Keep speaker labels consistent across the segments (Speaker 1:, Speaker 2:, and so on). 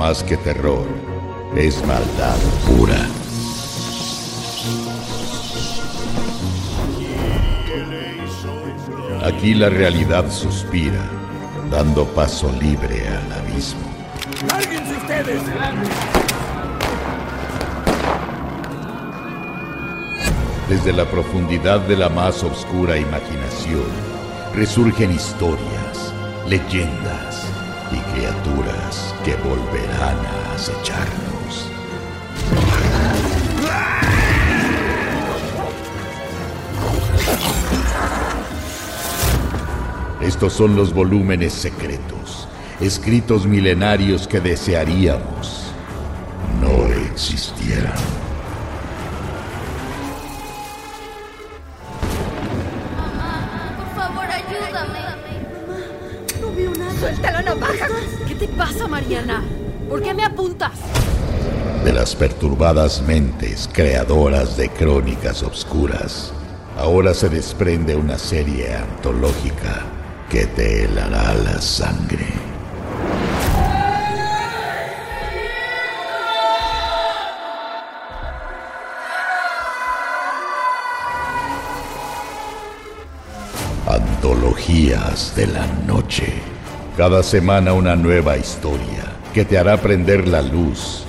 Speaker 1: más que terror, es maldad pura. Aquí la realidad suspira, dando paso libre al abismo.
Speaker 2: ¡Lárguense ustedes!
Speaker 1: Desde la profundidad de la más oscura imaginación, resurgen historias, leyendas y criaturas que volverán a acecharnos. Estos son los volúmenes secretos, escritos milenarios que desearíamos no existieran.
Speaker 3: Por favor, ayúdame. Suéltalo, no bajas.
Speaker 4: ¿Qué te pasa, Mariana? ¿Por qué me apuntas?
Speaker 1: De las perturbadas mentes creadoras de crónicas obscuras, ahora se desprende una serie antológica que te helará la sangre. Antologías de la noche. Cada semana una nueva historia que te hará prender la luz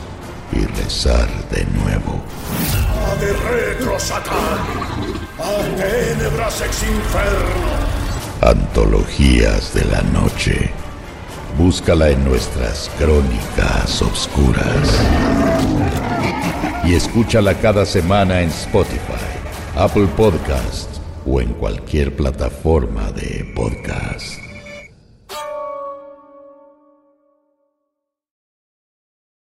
Speaker 1: y rezar de nuevo.
Speaker 2: ¡Ade retro Satán! ¡A tenebras ex inferno!
Speaker 1: Antologías de la noche. Búscala en nuestras crónicas obscuras. Y escúchala cada semana en Spotify, Apple Podcast o en cualquier plataforma de podcast.